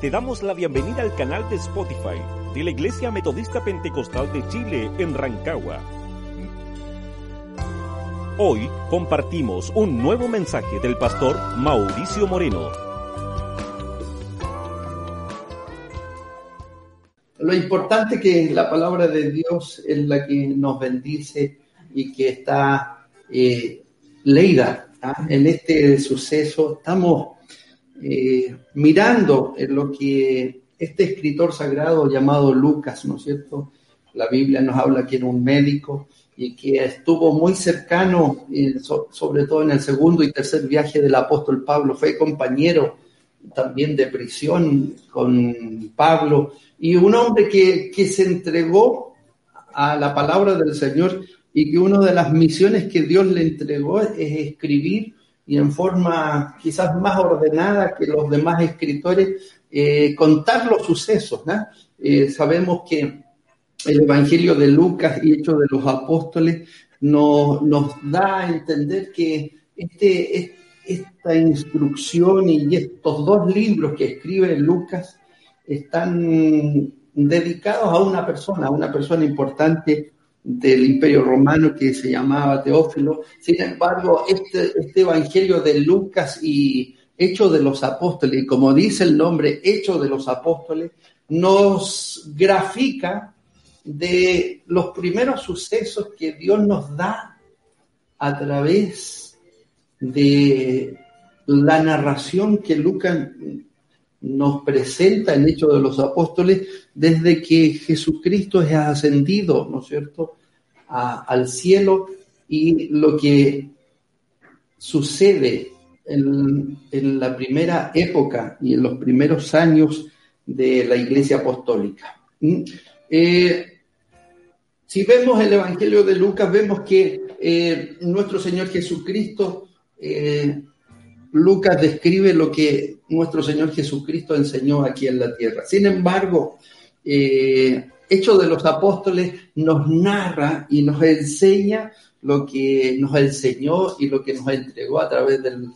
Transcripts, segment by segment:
Te damos la bienvenida al canal de Spotify de la Iglesia Metodista Pentecostal de Chile en Rancagua. Hoy compartimos un nuevo mensaje del pastor Mauricio Moreno. Lo importante que la palabra de Dios es la que nos bendice y que está eh, leída ¿ah? en este suceso. Estamos eh, mirando en lo que este escritor sagrado llamado Lucas, ¿no es cierto? La Biblia nos habla que era un médico y que estuvo muy cercano, sobre todo en el segundo y tercer viaje del apóstol Pablo, fue compañero también de prisión con Pablo, y un hombre que, que se entregó a la palabra del Señor y que una de las misiones que Dios le entregó es escribir y en forma quizás más ordenada que los demás escritores, eh, contar los sucesos. Eh, sabemos que el Evangelio de Lucas y Hechos de los Apóstoles nos, nos da a entender que este, esta instrucción y estos dos libros que escribe Lucas están dedicados a una persona, a una persona importante del Imperio Romano que se llamaba Teófilo. Sin embargo, este, este Evangelio de Lucas y Hecho de los Apóstoles, como dice el nombre, Hecho de los Apóstoles, nos grafica de los primeros sucesos que Dios nos da a través de la narración que Lucas nos presenta en Hechos de los Apóstoles desde que Jesucristo es ascendido, ¿no es cierto?, al cielo y lo que sucede en, la primera época y en los primeros años de la Iglesia Apostólica. ¿Mm? Eh, si vemos el Evangelio de Lucas, vemos que eh, nuestro Señor Jesucristo eh, Lucas describe lo que nuestro Señor Jesucristo enseñó aquí en la tierra. Sin embargo, eh, Hecho de los Apóstoles nos narra y nos enseña lo que nos enseñó y lo que nos entregó a través del,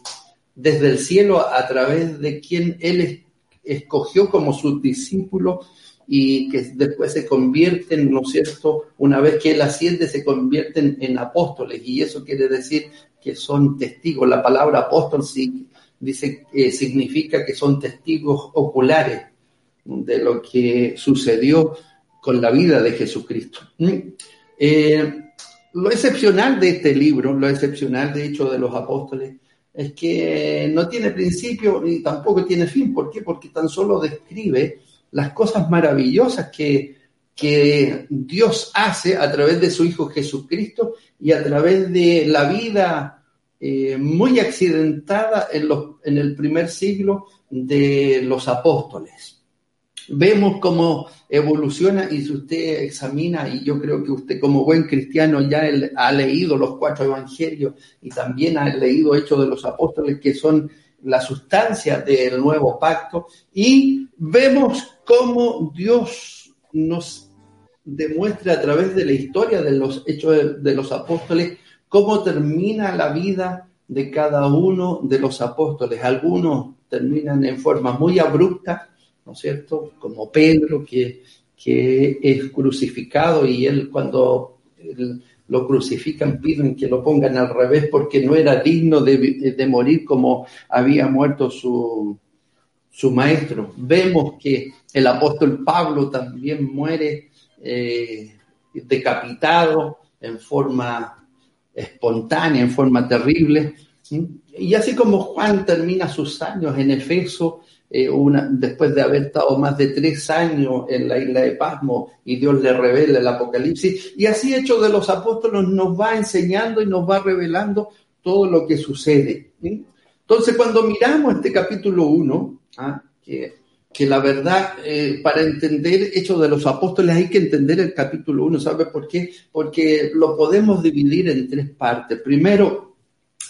desde el cielo, a través de quien Él escogió como sus discípulos y que después se convierten, ¿no es cierto? Una vez que Él asciende, se convierten en apóstoles y eso quiere decir que son testigos. La palabra apóstol dice, eh, significa que son testigos oculares de lo que sucedió con la vida de Jesucristo. Mm. Eh, lo excepcional de este libro, lo excepcional de hecho de los apóstoles, es que no tiene principio ni tampoco tiene fin. ¿Por qué? Porque tan solo describe las cosas maravillosas que, que Dios hace a través de su Hijo Jesucristo y a través de la vida eh, muy accidentada en, los, en el primer siglo de los apóstoles. Vemos cómo evoluciona y si usted examina, y yo creo que usted como buen cristiano ya ha leído los cuatro evangelios y también ha leído Hechos de los Apóstoles, que son la sustancia del nuevo pacto, y vemos cómo Dios nos demuestra a través de la historia de los Hechos de los Apóstoles cómo termina la vida de cada uno de los apóstoles. Algunos terminan en forma muy abrupta, ¿no es cierto? Como Pedro, que, que es crucificado y él cuando lo crucifican piden que lo pongan al revés porque no era digno de, morir como había muerto su, su, maestro. Vemos que el apóstol Pablo también muere eh, decapitado en forma espontánea, en forma terrible. Y así como Juan termina sus años en Efeso, eh, una, después de haber estado más de tres años en la isla de Pasmo y Dios le revela el Apocalipsis, y así hecho de los apóstoles nos va enseñando y nos va revelando todo lo que sucede. Entonces, cuando miramos este capítulo 1, ¿ah? que que la verdad, eh, para entender Hechos de los Apóstoles hay que entender el capítulo 1. ¿Sabe por qué? Porque lo podemos dividir en tres partes. Primero,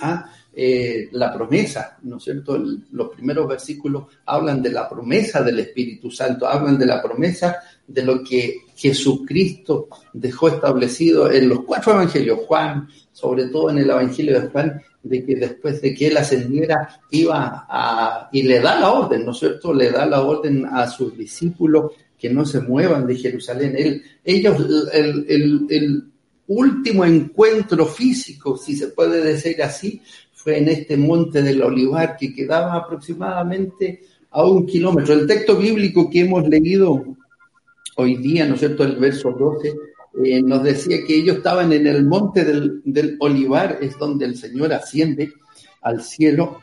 ¿ah? Eh, la promesa, ¿no es cierto? los primeros versículos hablan de la promesa del Espíritu Santo, hablan de la promesa de lo que Jesucristo dejó establecido en los cuatro evangelios, Juan, sobre todo en el evangelio de Juan, de que después de que él ascendiera iba a, y le da la orden, ¿no es cierto? Le da la orden a sus discípulos que no se muevan de Jerusalén. Él, ellos, el, el, el último encuentro físico, si se puede decir así, fue en este monte del olivar que quedaba aproximadamente a un kilómetro. El texto bíblico que hemos leído hoy día, ¿no es cierto?, el verso 12, eh, nos decía que ellos estaban en el monte del, del, olivar, es donde el Señor asciende al cielo,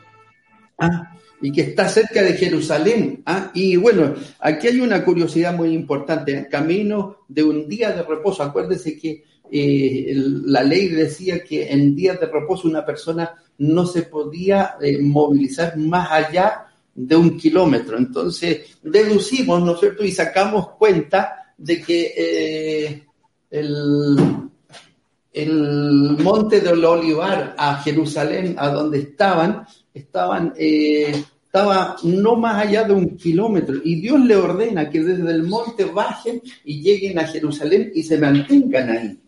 ah, y que está cerca de Jerusalén. Ah, y bueno, aquí hay una curiosidad muy importante, camino de un día de reposo. Acuérdese que eh, la ley decía que en días de reposo una persona no se podía eh, movilizar más allá de un kilómetro. Entonces, deducimos, ¿no es cierto? Y sacamos cuenta de que eh, el, el, monte del Olivar a Jerusalén, a donde estaban, estaban, eh, estaba no más allá de un kilómetro. Y Dios le ordena que desde el monte bajen y lleguen a Jerusalén y se mantengan ahí.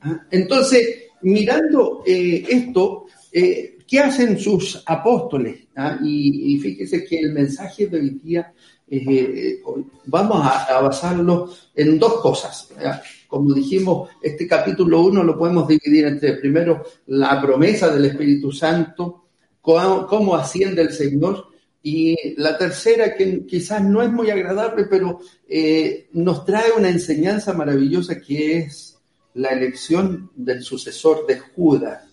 ¿Ah? Entonces, mirando eh, esto, eh, ¿qué hacen sus apóstoles? ¿Ah? Y, fíjese que el mensaje de hoy día eh, vamos a, basarlo en dos cosas. ¿ya? Como dijimos, este capítulo 1 lo podemos dividir entre primero la promesa del Espíritu Santo, cómo, cómo asciende el Señor, y la tercera, que quizás no es muy agradable, pero eh, nos trae una enseñanza maravillosa que es la elección del sucesor de Judas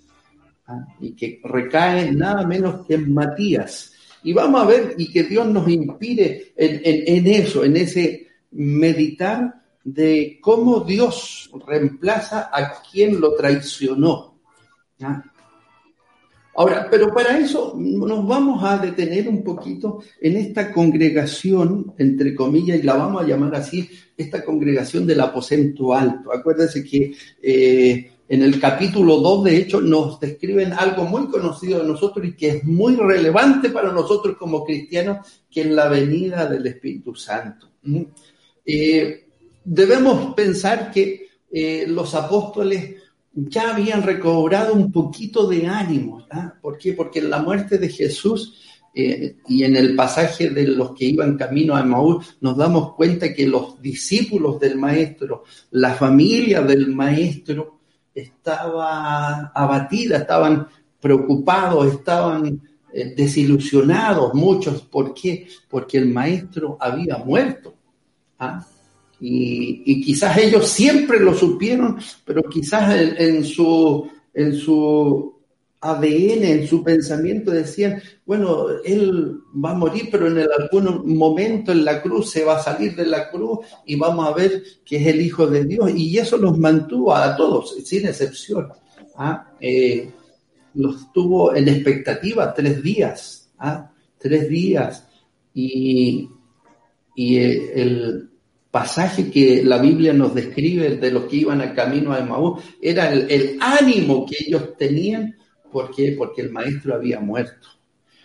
¿ah? y que recae nada menos que en Matías. Y vamos a ver y que Dios nos inspire en, en, en eso, en ese meditar de cómo Dios reemplaza a quien lo traicionó. ¿ah? Ahora, pero para eso nos vamos a detener un poquito en esta congregación, entre comillas, y la vamos a llamar así, esta congregación del aposento alto. Acuérdense que eh, en el capítulo 2, de hecho, nos describen algo muy conocido de nosotros y que es muy relevante para nosotros como cristianos, que es la venida del Espíritu Santo. Eh, debemos pensar que eh, los apóstoles ya habían recobrado un poquito de ánimo. ¿ah? ¿Por qué? Porque en la muerte de Jesús eh, y en el pasaje de los que iban camino a Maús, nos damos cuenta que los discípulos del maestro, la familia del maestro, estaba abatida, estaban preocupados, estaban eh, desilusionados muchos. ¿Por qué? Porque el maestro había muerto. ¿ah? Y, y, quizás ellos siempre lo supieron, pero quizás en, su, en su ADN, en su pensamiento decían, bueno, él va a morir, pero en algún momento en la cruz se va a salir de la cruz y vamos a ver que es el Hijo de Dios. Y eso los mantuvo a todos, sin excepción. ¿ah? Eh, los tuvo en expectativa tres días, ¿ah? tres días. Y, y el, pasaje que la Biblia nos describe de los que iban al camino a Emaús era el, ánimo que ellos tenían. Porque el maestro había muerto.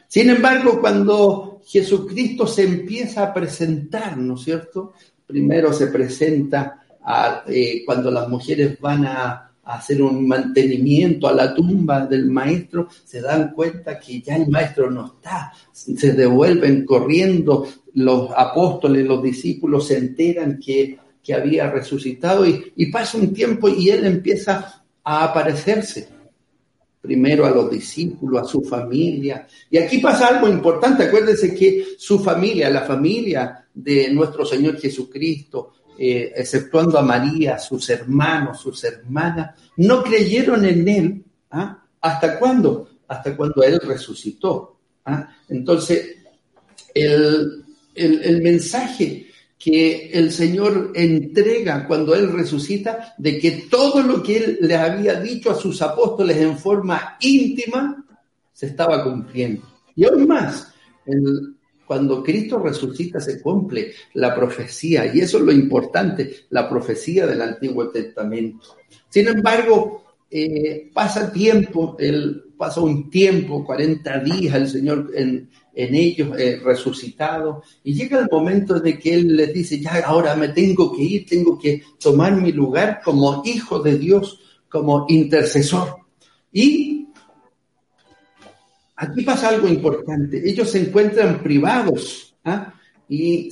Sin embargo, cuando Jesucristo se empieza a presentar, ¿no es cierto? Primero se presenta a, eh, cuando las mujeres van a, hacer un mantenimiento a la tumba del maestro, se dan cuenta que ya el maestro no está, se devuelven corriendo, los apóstoles, los discípulos se enteran que, que había resucitado y, y pasa un tiempo y él empieza a aparecerse. Primero a los discípulos, a su familia. Y aquí pasa algo importante, acuérdense que su familia, la familia de nuestro Señor Jesucristo, eh, exceptuando a María, sus hermanos, sus hermanas, no creyeron en Él. ¿ah? ¿Hasta cuándo? Hasta cuando Él resucitó. ¿ah? Entonces, el, el, mensaje que el Señor entrega cuando Él resucita, de que todo lo que Él le había dicho a sus apóstoles en forma íntima, se estaba cumpliendo. Y aún más, el, cuando Cristo resucita se cumple la profecía, y eso es lo importante, la profecía del Antiguo Testamento. Sin embargo, eh, pasa tiempo, el, pasa un tiempo, 40 días, el Señor en, en ellos eh, resucitado, y llega el momento de que Él les dice, ya ahora me tengo que ir, tengo que tomar mi lugar como hijo de Dios, como intercesor. Y aquí pasa algo importante. Ellos se encuentran privados ¿ah? y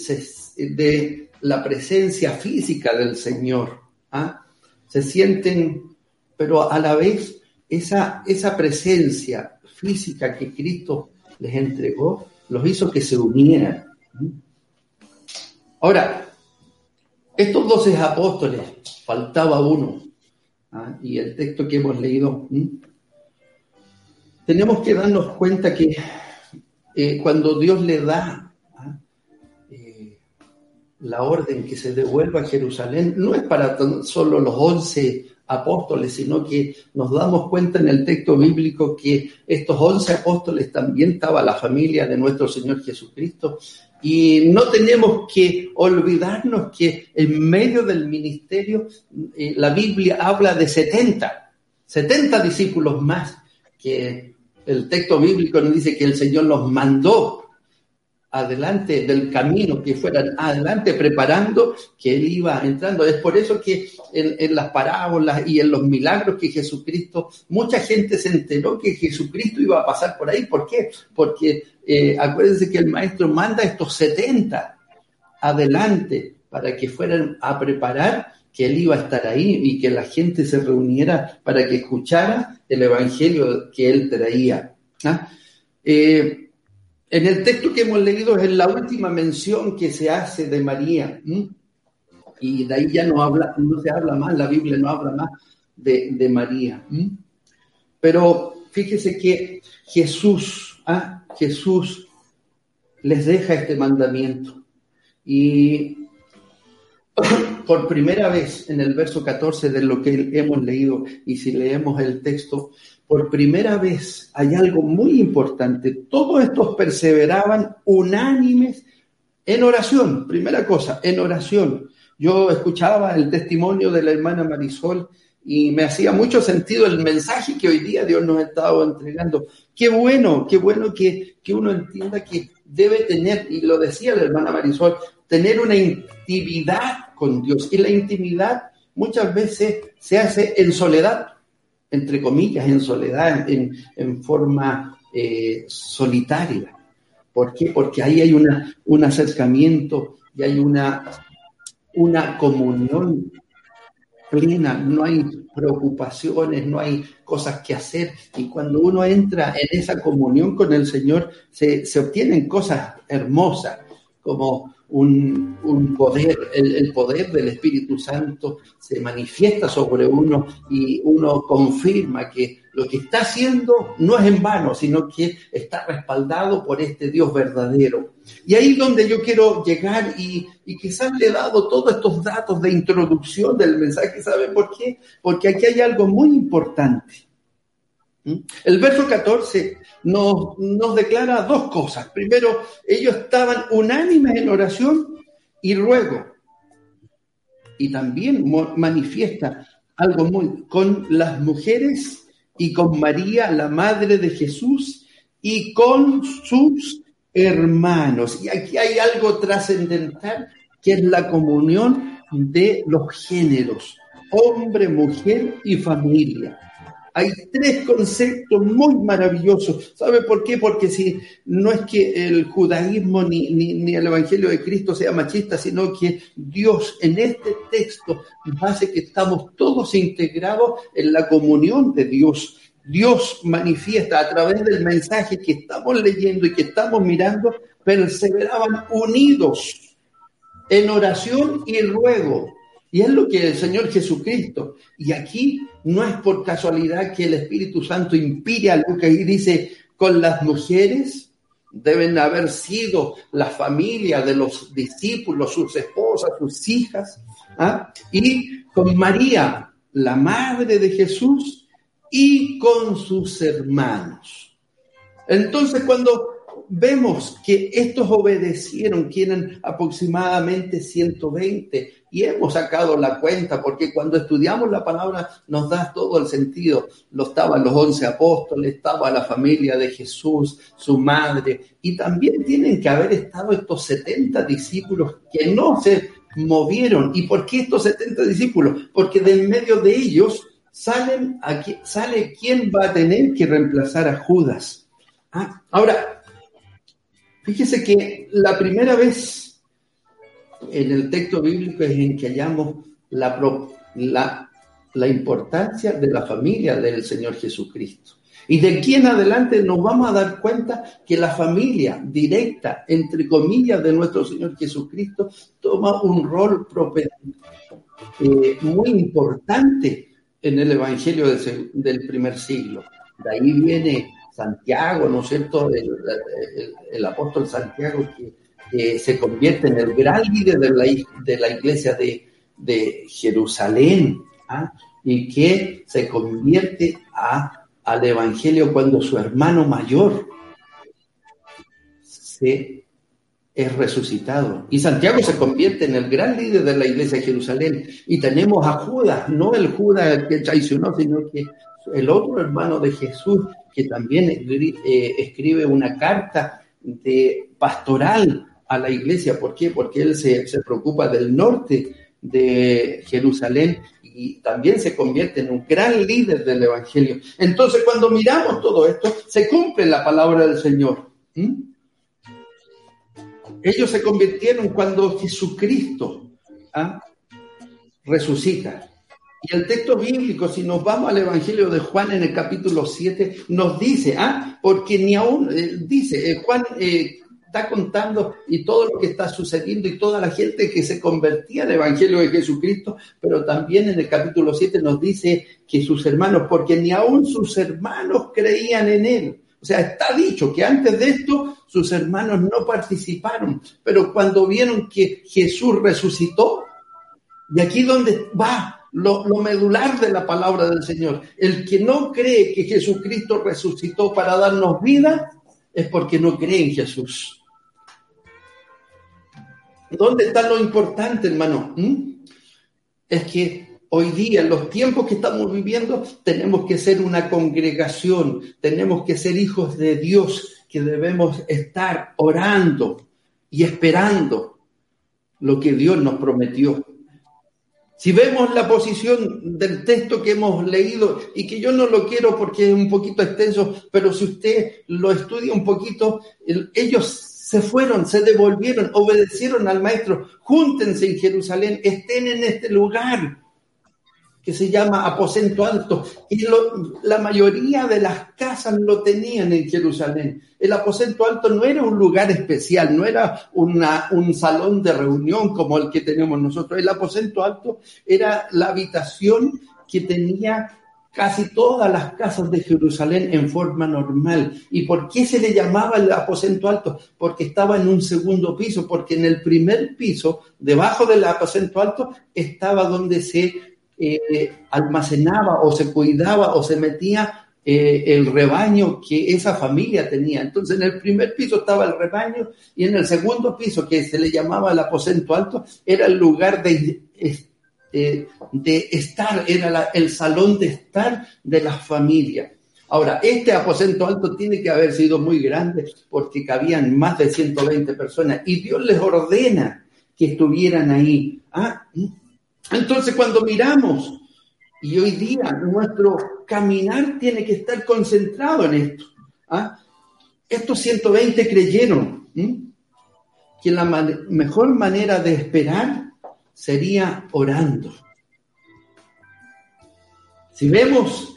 de la presencia física del Señor. ¿ah? Se sienten, pero a la vez esa, esa presencia física que Cristo les entregó los hizo que se unieran. Ahora, estos doce apóstoles, faltaba uno, ¿ah? y el texto que hemos leído, tenemos que darnos cuenta que eh, cuando Dios le da ¿ah? eh, la orden que se devuelva a Jerusalén, no es para solo los once apóstoles, sino que nos damos cuenta en el texto bíblico que estos once apóstoles también estaba la familia de nuestro Señor Jesucristo. Y no tenemos que olvidarnos que en medio del ministerio eh, la Biblia habla de 70, 70 discípulos más, que el texto bíblico nos dice que el Señor los mandó adelante del camino, que fueran adelante preparando que Él iba entrando. Es por eso que en, las parábolas y en los milagros que Jesucristo, mucha gente se enteró que Jesucristo iba a pasar por ahí. ¿Por qué? Porque eh, acuérdense que el maestro manda estos 70 adelante para que fueran a preparar que Él iba a estar ahí y que la gente se reuniera para que escuchara el Evangelio que Él traía. ¿ah? Eh, en el texto que hemos leído es la última mención que se hace de María. Y de ahí ya no, habla, no se habla más, la Biblia no habla más de, María. Pero fíjese que Jesús, ¿ah? Jesús les deja este mandamiento. Y por primera vez en el verso 14 de lo que hemos leído, y si leemos el texto, por primera vez hay algo muy importante. Todos estos perseveraban unánimes en oración. Primera cosa, en oración. Yo escuchaba el testimonio de la hermana Marisol y me hacía mucho sentido el mensaje que hoy día Dios nos ha estado entregando. Qué bueno, qué bueno que, que uno entienda que debe tener, y lo decía la hermana Marisol, tener una intimidad con Dios. Y la intimidad muchas veces se hace en soledad entre comillas, en soledad, en, forma eh, solitaria. ¿Por qué? Porque ahí hay una, un acercamiento y hay una, una comunión plena, no hay preocupaciones, no hay cosas que hacer. Y cuando uno entra en esa comunión con el Señor, se, se obtienen cosas hermosas, como un, poder, el, poder del Espíritu Santo se manifiesta sobre uno y uno confirma que lo que está haciendo no es en vano, sino que está respaldado por este Dios verdadero. Y ahí es donde yo quiero llegar y, y quizás le dado todos estos datos de introducción del mensaje. ¿Sabe por qué? Porque aquí hay algo muy importante. ¿Mm? El verso 14 nos, nos, declara dos cosas. Primero, ellos estaban unánimes en oración y ruego. Y también manifiesta algo muy con las mujeres y con María, la madre de Jesús, y con sus hermanos. Y aquí hay algo trascendental que es la comunión de los géneros, hombre, mujer y familia hay tres conceptos muy maravillosos. ¿Sabe por qué? Porque si no es que el judaísmo ni, ni, el Evangelio de Cristo sea machista, sino que Dios en este texto hace que estamos todos integrados en la comunión de Dios. Dios manifiesta a través del mensaje que estamos leyendo y que estamos mirando, perseveraban unidos en oración y ruego y es lo que el Señor Jesucristo. Y aquí no es por casualidad que el Espíritu Santo impide a Lucas y dice, con las mujeres deben haber sido la familia de los discípulos, sus esposas, sus hijas, ¿ah? y con María, la madre de Jesús, y con sus hermanos. Entonces, cuando vemos que estos obedecieron, eran aproximadamente 120, y hemos sacado la cuenta, porque cuando estudiamos la palabra nos da todo el sentido. Lo estaban los once apóstoles, estaba la familia de Jesús, su madre, y también tienen que haber estado estos 70 discípulos que no se movieron. ¿Y por qué estos 70 discípulos? Porque de en medio de ellos salen aquí, sale quién va a tener que reemplazar a Judas Ah, ahora, fíjese que la primera vez en el texto bíblico es en que hallamos la, la, importancia de la familia del Señor Jesucristo. Y de aquí en adelante nos vamos a dar cuenta que la familia directa, entre comillas, de nuestro Señor Jesucristo toma un rol eh, muy importante en el Evangelio del, primer siglo. De ahí viene Santiago, ¿no es cierto? El, apóstol Santiago que, se convierte en el gran líder de la, de la iglesia de, Jerusalén ¿ah? y que se convierte a al Evangelio cuando su hermano mayor se es resucitado. Y Santiago se convierte en el gran líder de la iglesia de Jerusalén. Y tenemos a Judas, no el Judas que traicionó, sino que el otro hermano de Jesús, que también eh, escribe una carta de pastoral a la iglesia. ¿Por qué? Porque él se, se preocupa del norte de Jerusalén y también se convierte en un gran líder del Evangelio. Entonces, cuando miramos todo esto, se cumple la palabra del Señor. Ellos se convirtieron cuando Jesucristo ¿ah? resucita. Y el texto bíblico, si nos vamos al Evangelio de Juan en el capítulo 7, nos dice, ¿ah? porque ni aún, eh, dice, eh, Juan eh, está contando y todo lo que está sucediendo y toda la gente que se convertía al Evangelio de Jesucristo, pero también en el capítulo 7 nos dice que sus hermanos, porque ni aún sus hermanos creían en él. O sea, está dicho que antes de esto sus hermanos no participaron, pero cuando vieron que Jesús resucitó, y aquí donde va lo, medular de la palabra del Señor, el que no cree que Jesucristo resucitó para darnos vida, es porque no cree en Jesús. ¿Dónde está lo importante, hermano? ¿Mm? Es que hoy día, en los tiempos que estamos viviendo, tenemos que ser una congregación, tenemos que ser hijos de Dios, que debemos estar orando y esperando lo que Dios nos prometió. Si vemos la posición del texto que hemos leído, y que yo no lo quiero porque es un poquito extenso, pero si usted lo estudia un poquito, ellos se fueron, se devolvieron, obedecieron al maestro, júntense en Jerusalén, estén en este lugar que se llama aposento alto. Y la mayoría de las casas lo tenían en Jerusalén. El aposento alto no era un lugar especial, no era una, un salón de reunión como el que tenemos nosotros. El aposento alto era la habitación que tenía casi todas las casas de Jerusalén en forma normal. ¿Y por qué se le llamaba el aposento alto? Porque estaba en un segundo piso, porque en el primer piso, debajo del aposento alto, estaba donde se eh, almacenaba o se cuidaba o se metía eh, el rebaño que esa familia tenía. Entonces, en el primer piso estaba el rebaño y en el segundo piso, que se le llamaba el aposento alto, era el lugar de eh, de estar, era el salón de estar de la familia. Ahora, este aposento alto tiene que haber sido muy grande porque cabían más de 120 personas y Dios les ordena que estuvieran ahí. Ah, entonces cuando miramos, y hoy día nuestro caminar tiene que estar concentrado en esto. ¿ah? Estos 120 creyeron que la mejor manera de esperar sería orando. Si vemos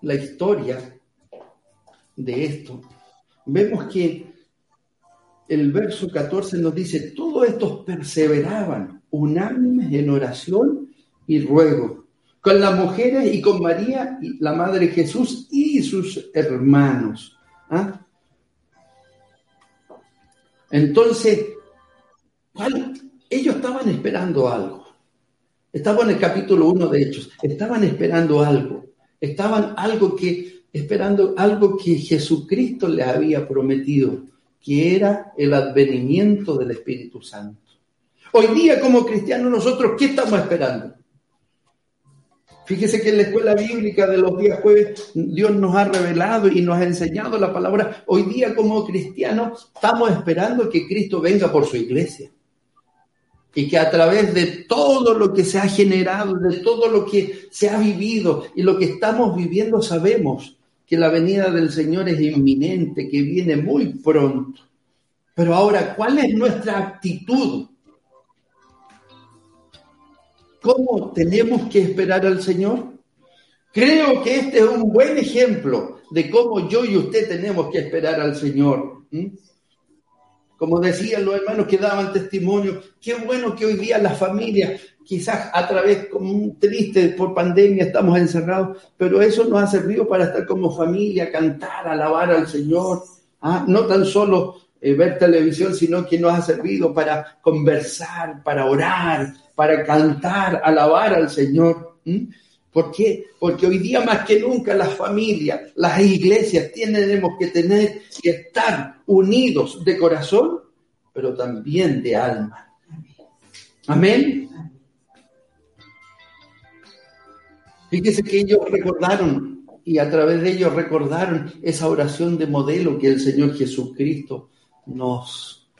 la historia de esto, vemos que el verso 14 nos dice, todos estos perseveraban unánimes en oración y ruego, con las mujeres y con María, la Madre Jesús y sus hermanos. ¿Ah? Entonces, ellos estaban esperando algo. Estaban en el capítulo 1 de Hechos. Estaban esperando algo. Estaban algo que, esperando algo que Jesucristo les había prometido, que era el advenimiento del Espíritu Santo. Hoy día, como cristianos, nosotros, ¿qué estamos esperando? Fíjese que en la escuela bíblica de los días jueves Dios nos ha revelado y nos ha enseñado la palabra. Hoy día como cristianos estamos esperando que Cristo venga por su iglesia. y que a través de todo lo que se ha generado, de todo lo que se ha vivido y lo que estamos viviendo, sabemos que la venida del Señor es inminente, que viene muy pronto. Pero ahora, ¿cuál es nuestra actitud? ¿Cómo tenemos que esperar al Señor? Creo que este es un buen ejemplo de cómo yo y usted tenemos que esperar al Señor. Como decían los hermanos que daban testimonio, qué bueno que hoy día las familias, quizás a través, como triste por pandemia, estamos encerrados, pero eso nos ha servido para estar como familia, cantar, alabar al Señor. ¿ah? No tan solo eh, ver televisión, sino que nos ha servido para conversar, para orar, para cantar, alabar al Señor. ¿Por qué? Porque hoy día más que nunca las familias, las iglesias tenemos que tener y estar unidos de corazón, pero también de alma. Amén. Fíjese que ellos recordaron y a través de ellos recordaron esa oración de modelo que el Señor Jesucristo nos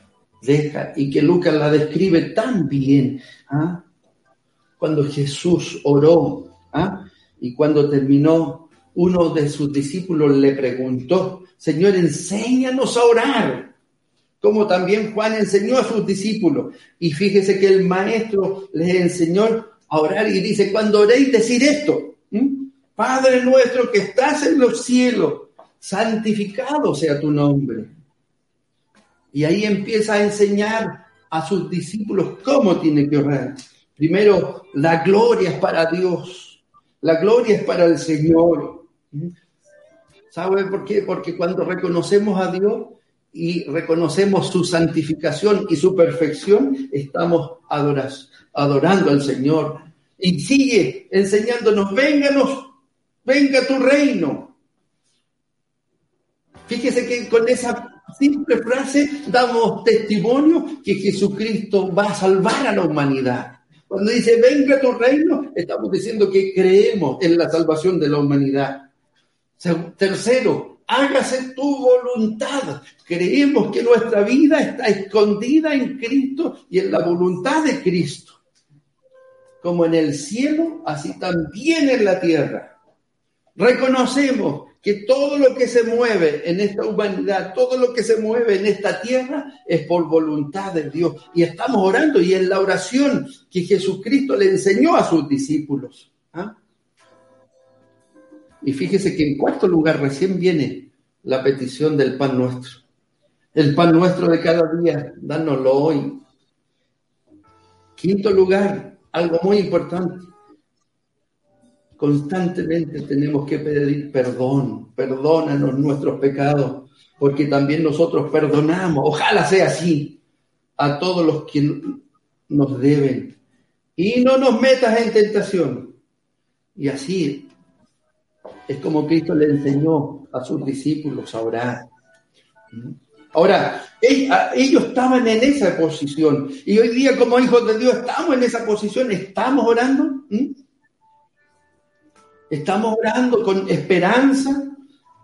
deja y que Lucas la describe tan bien. ¿ah? Cuando Jesús oró ¿ah? y cuando terminó, uno de sus discípulos le preguntó, Señor, enséñanos a orar, como también Juan enseñó a sus discípulos. Y fíjese que el maestro les enseñó a orar y dice, cuando oréis, decir esto, Padre nuestro que estás en los cielos, santificado sea tu nombre y ahí empieza a enseñar a sus discípulos cómo tienen que orar. Primero, la gloria es para Dios, la gloria es para el Señor. ¿Sabe por qué? Porque cuando reconocemos a Dios y reconocemos su santificación y su perfección, estamos adorando al Señor. Y sigue enseñándonos, vénganos, venga tu reino. Fíjese que con esa simple frase damos testimonio que Jesucristo va a salvar a la humanidad. Cuando dice, venga tu reino, estamos diciendo que creemos en la salvación de la humanidad. Tercero, hágase tu voluntad. Creemos que nuestra vida está escondida en Cristo y en la voluntad de Cristo. Como en el cielo, así también en la tierra. Reconocemos que todo lo que se mueve en esta humanidad, todo lo que se mueve en esta tierra es por voluntad de Dios. Y estamos orando y en la oración que Jesucristo le enseñó a sus discípulos. ¿ah? Y fíjese que en cuarto lugar recién viene la petición del pan nuestro. El pan nuestro de cada día, dánoslo hoy. Quinto lugar, algo muy importante constantemente tenemos que pedir perdón, perdónanos nuestros pecados, porque también nosotros perdonamos, ojalá sea así, a todos los que nos deben. Y no nos metas en tentación. Y así es como Cristo le enseñó a sus discípulos a orar. Ahora, ellos estaban en esa posición y hoy día como hijos de Dios estamos en esa posición, estamos orando. Estamos orando con esperanza.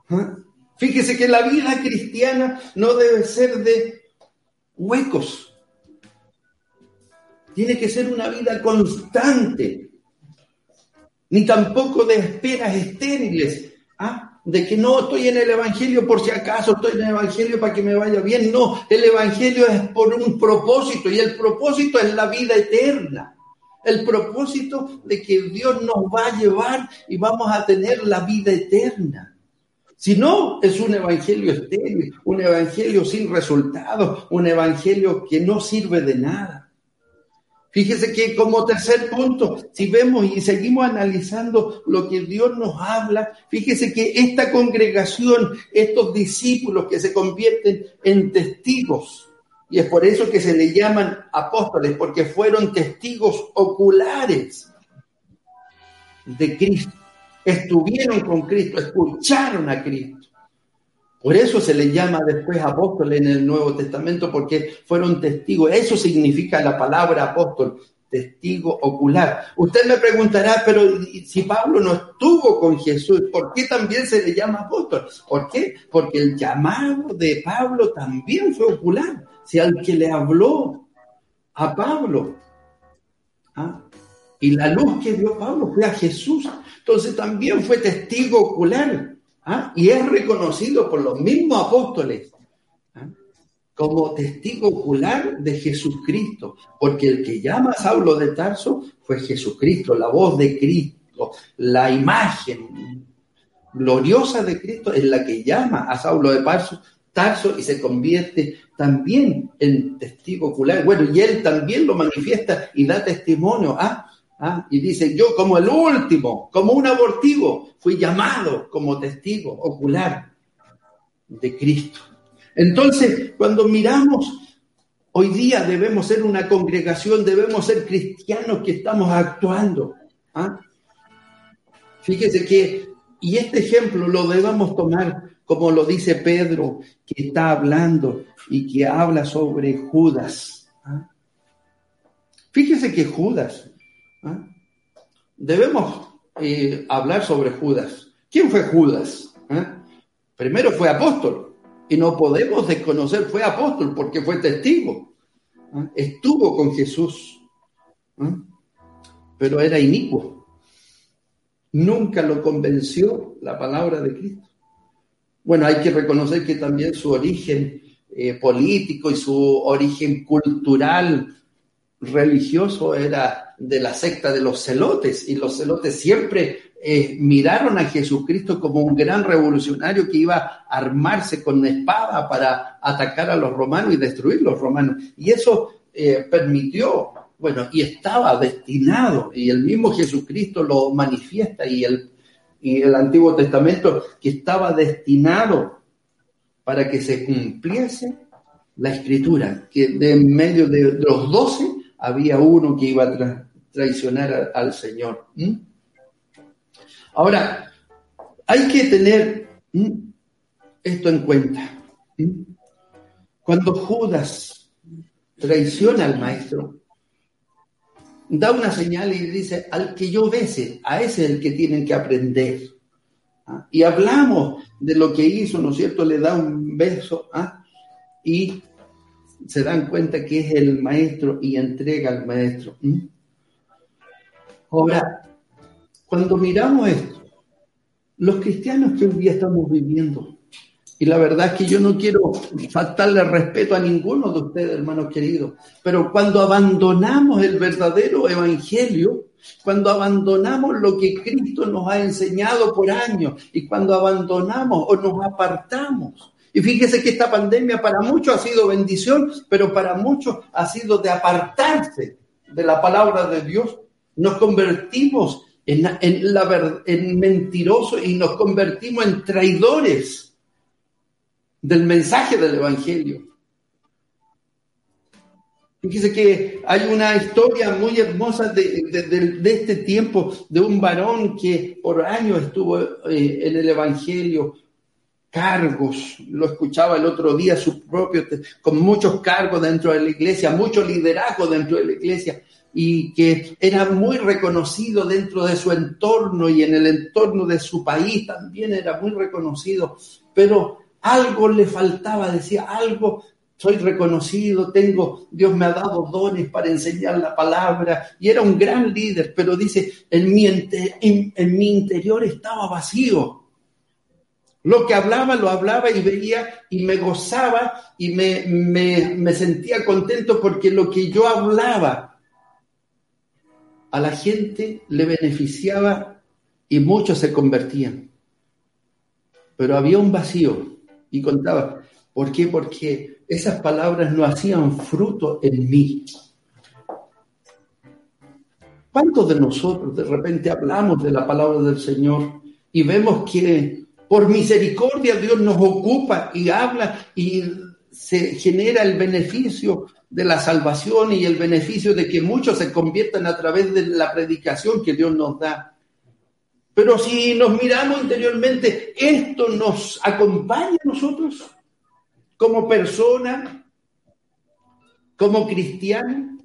¿Ah? Fíjese que la vida cristiana no debe ser de huecos. Tiene que ser una vida constante. Ni tampoco de esperas estériles. ¿ah? De que no estoy en el Evangelio por si acaso, estoy en el Evangelio para que me vaya bien. No, el Evangelio es por un propósito y el propósito es la vida eterna el propósito de que Dios nos va a llevar y vamos a tener la vida eterna. Si no, es un evangelio estéril, un evangelio sin resultados, un evangelio que no sirve de nada. Fíjese que como tercer punto, si vemos y seguimos analizando lo que Dios nos habla, fíjese que esta congregación, estos discípulos que se convierten en testigos, y es por eso que se le llaman apóstoles, porque fueron testigos oculares de Cristo. Estuvieron con Cristo, escucharon a Cristo. Por eso se le llama después apóstoles en el Nuevo Testamento, porque fueron testigos. Eso significa la palabra apóstol, testigo ocular. Usted me preguntará, pero si Pablo no estuvo con Jesús, ¿por qué también se le llama apóstol? ¿Por qué? Porque el llamado de Pablo también fue ocular si al que le habló a Pablo. ¿ah? Y la luz que dio Pablo fue a Jesús. Entonces también fue testigo ocular. ¿ah? Y es reconocido por los mismos apóstoles ¿ah? como testigo ocular de Jesucristo. Porque el que llama a Saulo de Tarso fue Jesucristo, la voz de Cristo, la imagen gloriosa de Cristo es la que llama a Saulo de Tarso, Tarso y se convierte también en testigo ocular. Bueno, y él también lo manifiesta y da testimonio. ¿ah? ¿Ah? Y dice, yo como el último, como un abortivo, fui llamado como testigo ocular de Cristo. Entonces, cuando miramos, hoy día debemos ser una congregación, debemos ser cristianos que estamos actuando. ¿ah? Fíjese que, y este ejemplo lo debemos tomar como lo dice Pedro, que está hablando y que habla sobre Judas. ¿ah? Fíjese que Judas ¿Ah? Debemos eh, hablar sobre Judas. ¿Quién fue Judas? ¿Ah? Primero fue apóstol y no podemos desconocer, fue apóstol porque fue testigo. Estuvo con Jesús, pero era inicuo. Nunca lo convenció la palabra de Cristo. Bueno, hay que reconocer que también su origen eh, político y su origen cultural religioso era de la secta de los celotes y los celotes siempre eh, miraron a Jesucristo como un gran revolucionario que iba a armarse con espada para atacar a los romanos y destruir los romanos. Y eso eh, permitió, bueno, y estaba destinado, y el mismo Jesucristo lo manifiesta y el, y el Antiguo Testamento, que estaba destinado para que se cumpliese la escritura, que de en medio de los doce había uno que iba a traicionar al Señor. Ahora, hay que tener esto en cuenta. Cuando Judas traiciona al maestro, da una señal y dice, al que yo bese, a ese es el que tienen que aprender. ¿ah? Y hablamos de lo que hizo, ¿no es cierto? Le da un beso ¿ah? y se dan cuenta que es el maestro y entrega al maestro. Ahora, cuando miramos esto, los cristianos que hoy día estamos viviendo, y la verdad es que yo no quiero faltarle respeto a ninguno de ustedes, hermanos queridos, pero cuando abandonamos el verdadero evangelio, cuando abandonamos lo que Cristo nos ha enseñado por años y cuando abandonamos o nos apartamos y fíjese que esta pandemia para muchos ha sido bendición, pero para muchos ha sido de apartarse de la palabra de Dios. Nos convertimos en, la, en mentirosos y nos convertimos en traidores del mensaje del Evangelio. Fíjese que hay una historia muy hermosa de, de, este tiempo de un varón que por años estuvo eh, en el Evangelio, cargos, lo escuchaba el otro día, su propio, con muchos cargos dentro de la iglesia, mucho liderazgo dentro de la iglesia, y que era muy reconocido dentro de su entorno y en el entorno de su país también era muy reconocido, pero algo le faltaba, decía, algo soy reconocido, tengo, Dios me ha dado dones para enseñar la palabra, y era un gran líder, pero dice, en mi, en mi interior estaba vacío, lo que hablaba, lo hablaba y veía y me gozaba y me, me, sentía contento porque lo que yo hablaba a la gente le beneficiaba y muchos se convertían. Pero había un vacío y contaba, ¿por qué? Porque esas palabras no hacían fruto en mí. ¿Cuántos de nosotros de repente hablamos de la palabra del Señor y vemos que por misericordia Dios nos ocupa y habla y se genera el beneficio de la salvación y el beneficio de que muchos se conviertan a través de la predicación que Dios nos da. Pero si nos miramos interiormente, ¿esto nos acompaña a nosotros como persona, como cristiano?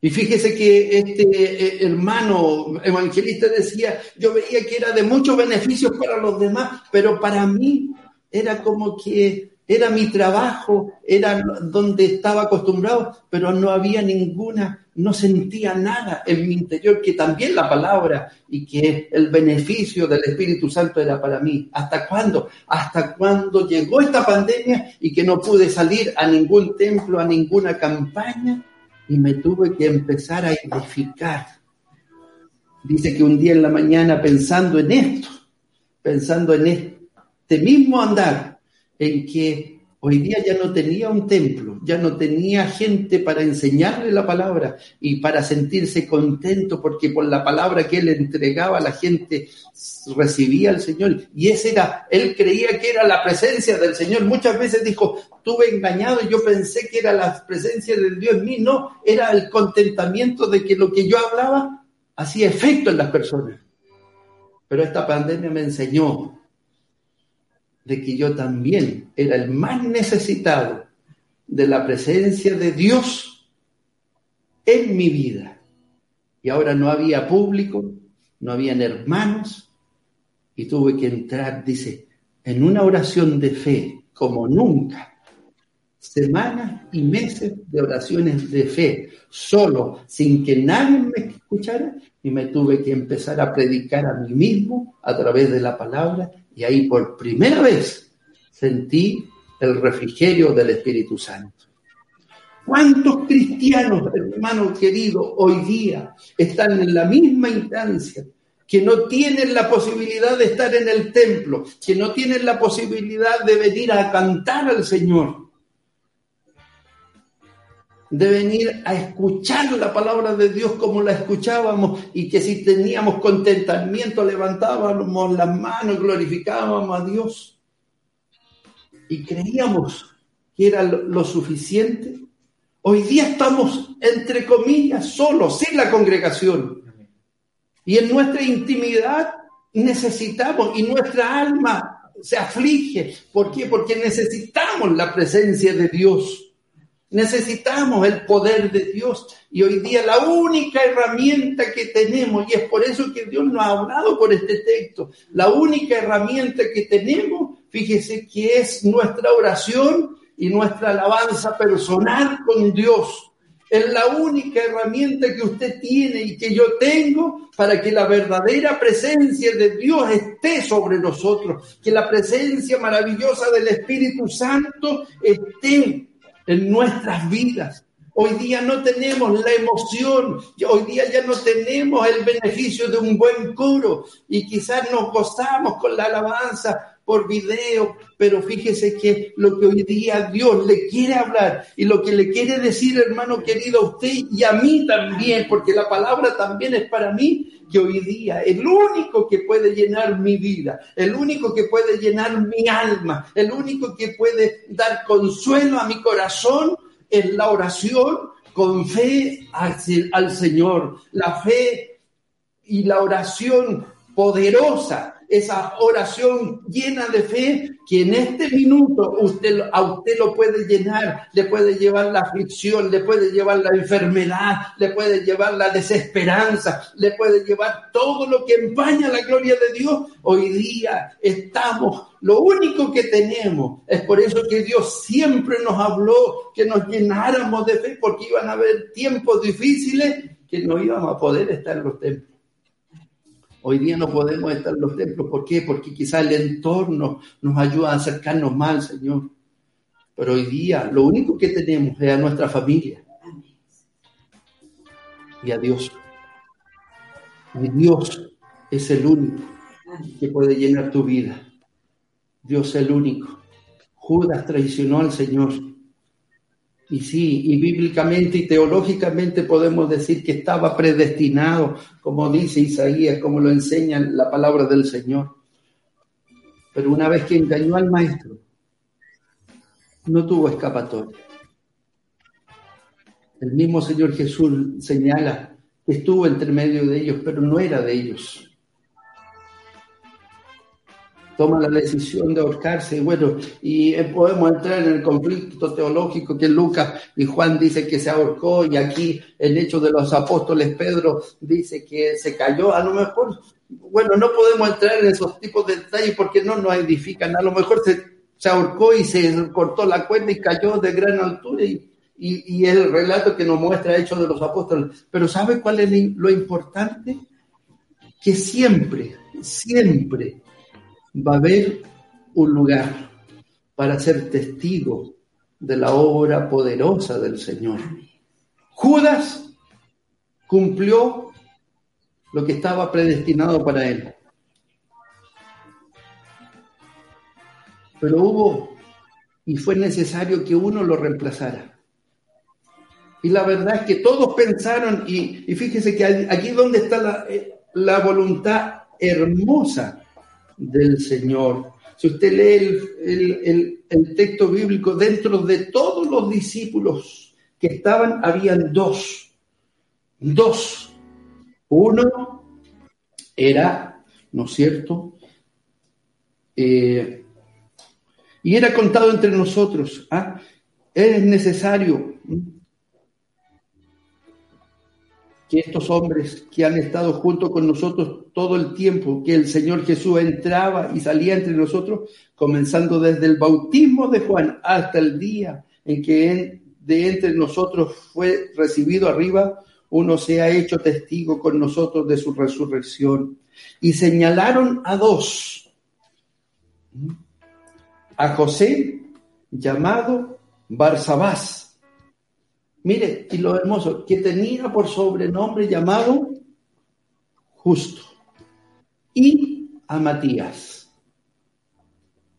Y fíjese que este eh, hermano evangelista decía, yo veía que era de muchos beneficios para los demás, pero para mí era como que era mi trabajo, era donde estaba acostumbrado, pero no había ninguna, no sentía nada en mi interior, que también la palabra y que el beneficio del Espíritu Santo era para mí. ¿Hasta cuándo? Hasta cuando llegó esta pandemia y que no pude salir a ningún templo, a ninguna campaña, y me tuve que empezar a edificar. Dice que un día en la mañana pensando en esto, pensando en este mismo andar, en que hoy día ya no tenía un templo, ya no tenía gente para enseñarle la palabra y para sentirse contento porque por la palabra que él entregaba la gente recibía al Señor. Y ese era, él creía que era la presencia del Señor. Muchas veces dijo, estuve engañado y yo pensé que era la presencia de Dios en mí. No, era el contentamiento de que lo que yo hablaba hacía efecto en las personas. Pero esta pandemia me enseñó de que yo también era el más necesitado de la presencia de Dios en mi vida. Y ahora no había público, no habían hermanos, y tuve que entrar, dice, en una oración de fe como nunca. Semanas y meses de oraciones de fe, solo, sin que nadie me escuchara, y me tuve que empezar a predicar a mí mismo a través de la palabra y ahí por primera vez sentí el refrigerio del Espíritu Santo. ¿Cuántos cristianos, hermano querido, hoy día están en la misma instancia, que no tienen la posibilidad de estar en el templo, que no tienen la posibilidad de venir a cantar al Señor? De venir a escuchar la palabra de Dios como la escuchábamos y que si teníamos contentamiento levantábamos las manos, glorificábamos a Dios y creíamos que era lo, suficiente. Hoy día estamos, entre comillas, solos, sin la congregación. Y en nuestra intimidad necesitamos y nuestra alma se aflige. ¿Por qué? Porque necesitamos la presencia de Dios. Necesitamos el poder de Dios y hoy día la única herramienta que tenemos, y es por eso que Dios nos ha hablado por este texto, la única herramienta que tenemos, fíjese que es nuestra oración y nuestra alabanza personal con Dios. Es la única herramienta que usted tiene y que yo tengo para que la verdadera presencia de Dios esté sobre nosotros, que la presencia maravillosa del Espíritu Santo esté en nuestras vidas. Hoy día no tenemos la emoción, hoy día ya no tenemos el beneficio de un buen coro y quizás nos gozamos con la alabanza por video, pero fíjese que lo que hoy día Dios le quiere hablar y lo que le quiere decir, hermano querido, a usted y a mí también, porque la palabra también es para mí, que hoy día el único que puede llenar mi vida, el único que puede llenar mi alma, el único que puede dar consuelo a mi corazón es la oración con fe al Señor, la fe y la oración poderosa esa oración llena de fe que en este minuto usted, a usted lo puede llenar, le puede llevar la aflicción, le puede llevar la enfermedad, le puede llevar la desesperanza, le puede llevar todo lo que empaña la gloria de Dios. Hoy día estamos, lo único que tenemos es por eso que Dios siempre nos habló que nos llenáramos de fe porque iban a haber tiempos difíciles que no íbamos a poder estar en los templos. Hoy día no podemos estar en los templos. ¿Por qué? Porque quizá el entorno nos ayuda a acercarnos más Señor. Pero hoy día lo único que tenemos es a nuestra familia y a Dios. Y Dios es el único que puede llenar tu vida. Dios es el único. Judas traicionó al Señor y sí, y bíblicamente y teológicamente podemos decir que estaba predestinado, como dice Isaías, como lo enseña la palabra del Señor. Pero una vez que engañó al maestro, no tuvo escapatoria. El mismo Señor Jesús señala que estuvo entre medio de ellos, pero no era de ellos toma la decisión de ahorcarse. Y bueno, y eh, podemos entrar en el conflicto teológico que Lucas y Juan dice que se ahorcó y aquí el hecho de los apóstoles Pedro dice que se cayó. A lo mejor, bueno, no podemos entrar en esos tipos de detalles porque no nos edifican. A lo mejor se ahorcó y se cortó la cuerda y cayó de gran altura y, y, el relato que nos muestra Hechos de los Apóstoles. Pero ¿sabe cuál es lo importante? Que siempre, siempre va a haber un lugar para ser testigo de la obra poderosa del Señor. Judas cumplió lo que estaba predestinado para él. Pero hubo y fue necesario que uno lo reemplazara. Y la verdad es que todos pensaron, y, fíjese que aquí donde está la, eh, la voluntad hermosa del Señor. Si usted lee el, el, texto bíblico, dentro de todos los discípulos que estaban, habían dos. Dos. Uno era, ¿no es cierto? Eh, y era contado entre nosotros. ¿ah? Es necesario que estos hombres que han estado junto con nosotros todo el tiempo, que el Señor Jesús entraba y salía entre nosotros, comenzando desde el bautismo de Juan hasta el día en que de entre nosotros fue recibido arriba, uno se ha hecho testigo con nosotros de su resurrección. Y señalaron a dos, a José, llamado Barsabás, Mire, y lo hermoso, que tenía por sobrenombre llamado justo. Y a Matías.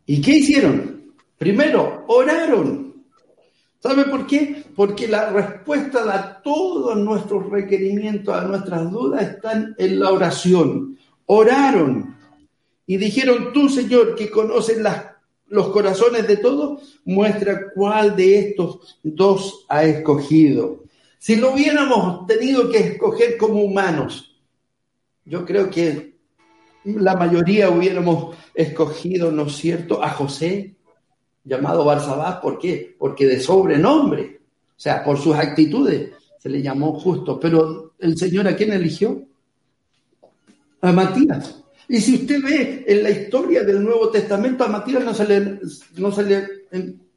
¿Y qué hicieron? Primero, oraron. ¿Sabe por qué? Porque la respuesta a todos nuestros requerimientos, a nuestras dudas, están en la oración. Oraron y dijeron, tú Señor, que conoces las los corazones de todos, muestra cuál de estos dos ha escogido. Si lo hubiéramos tenido que escoger como humanos, yo creo que la mayoría hubiéramos escogido, ¿no es cierto?, a José, llamado Barsabás, ¿por qué? Porque de sobrenombre, o sea, por sus actitudes, se le llamó justo. Pero el Señor, ¿a quién eligió? A Matías. Y si usted ve en la historia del Nuevo Testamento, a Matías no se le, no se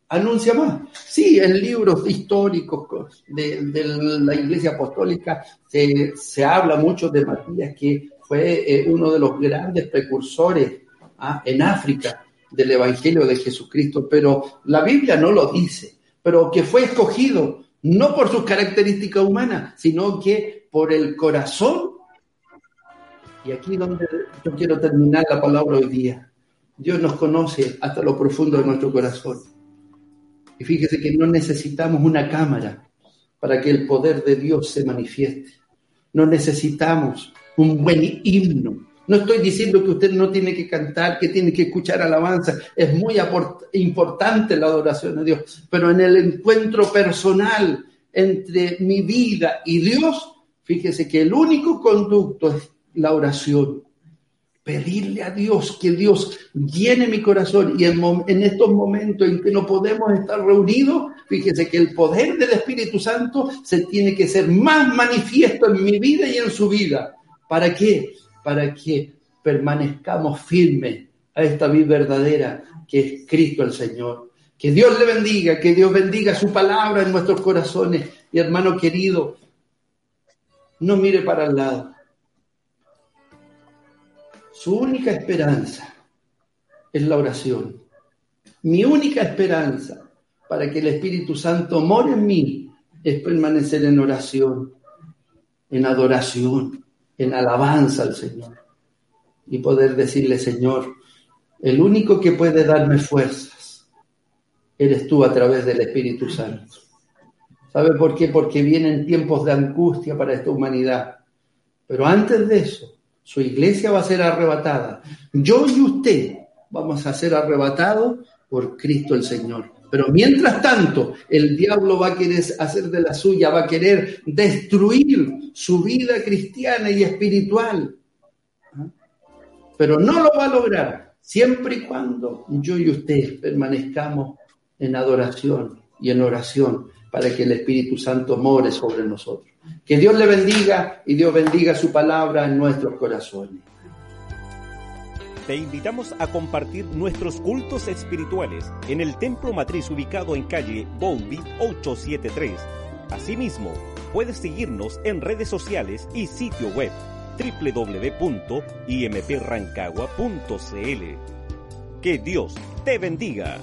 anuncia más. Sí, en libros históricos de, la Iglesia Apostólica se, habla mucho de Matías, que fue eh, uno de los grandes precursores ¿ah? en África del Evangelio de Jesucristo, pero la Biblia no lo dice, pero que fue escogido no por sus características humanas, sino que por el corazón y aquí donde yo quiero terminar la palabra hoy día. Dios nos conoce hasta lo profundo de nuestro corazón. Y fíjese que no necesitamos una cámara para que el poder de Dios se manifieste. No necesitamos un buen himno. No estoy diciendo que usted no tiene que cantar, que tiene que escuchar alabanza. Es muy importante la adoración a Dios. Pero en el encuentro personal entre mi vida y Dios, fíjese que el único conducto es la oración. Pedirle a Dios que Dios llene mi corazón y en, estos momentos en que no podemos estar reunidos, fíjese que el poder del Espíritu Santo se tiene que ser más manifiesto en mi vida y en su vida. ¿Para qué? Para que permanezcamos firmes a esta vida verdadera que es Cristo el Señor. Que Dios le bendiga, que Dios bendiga su palabra en nuestros corazones. Y hermano querido, no mire para el lado. Su única esperanza es la oración. Mi única esperanza para que el Espíritu Santo more en mí es permanecer en oración, en adoración, en alabanza al Señor. Y poder decirle, Señor, el único que puede darme fuerzas eres tú a través del Espíritu Santo. ¿Sabe por qué? Porque vienen tiempos de angustia para esta humanidad. Pero antes de eso, su iglesia va a ser arrebatada. Yo y usted vamos a ser arrebatados por Cristo el Señor. Pero mientras tanto, el diablo va a querer hacer de la suya, va a querer destruir su vida cristiana y espiritual. ¿Ah? Pero no lo va a lograr siempre y cuando yo y usted permanezcamos en adoración y en oración para que el Espíritu Santo more sobre nosotros. Que Dios le bendiga y Dios bendiga su palabra en nuestros corazones. te invitamos a compartir nuestros cultos espirituales en el Templo Matriz ubicado en calle Bolby 873. Asimismo, puedes seguirnos en redes sociales y sitio web www.imprancagua.cl. Que Dios te bendiga.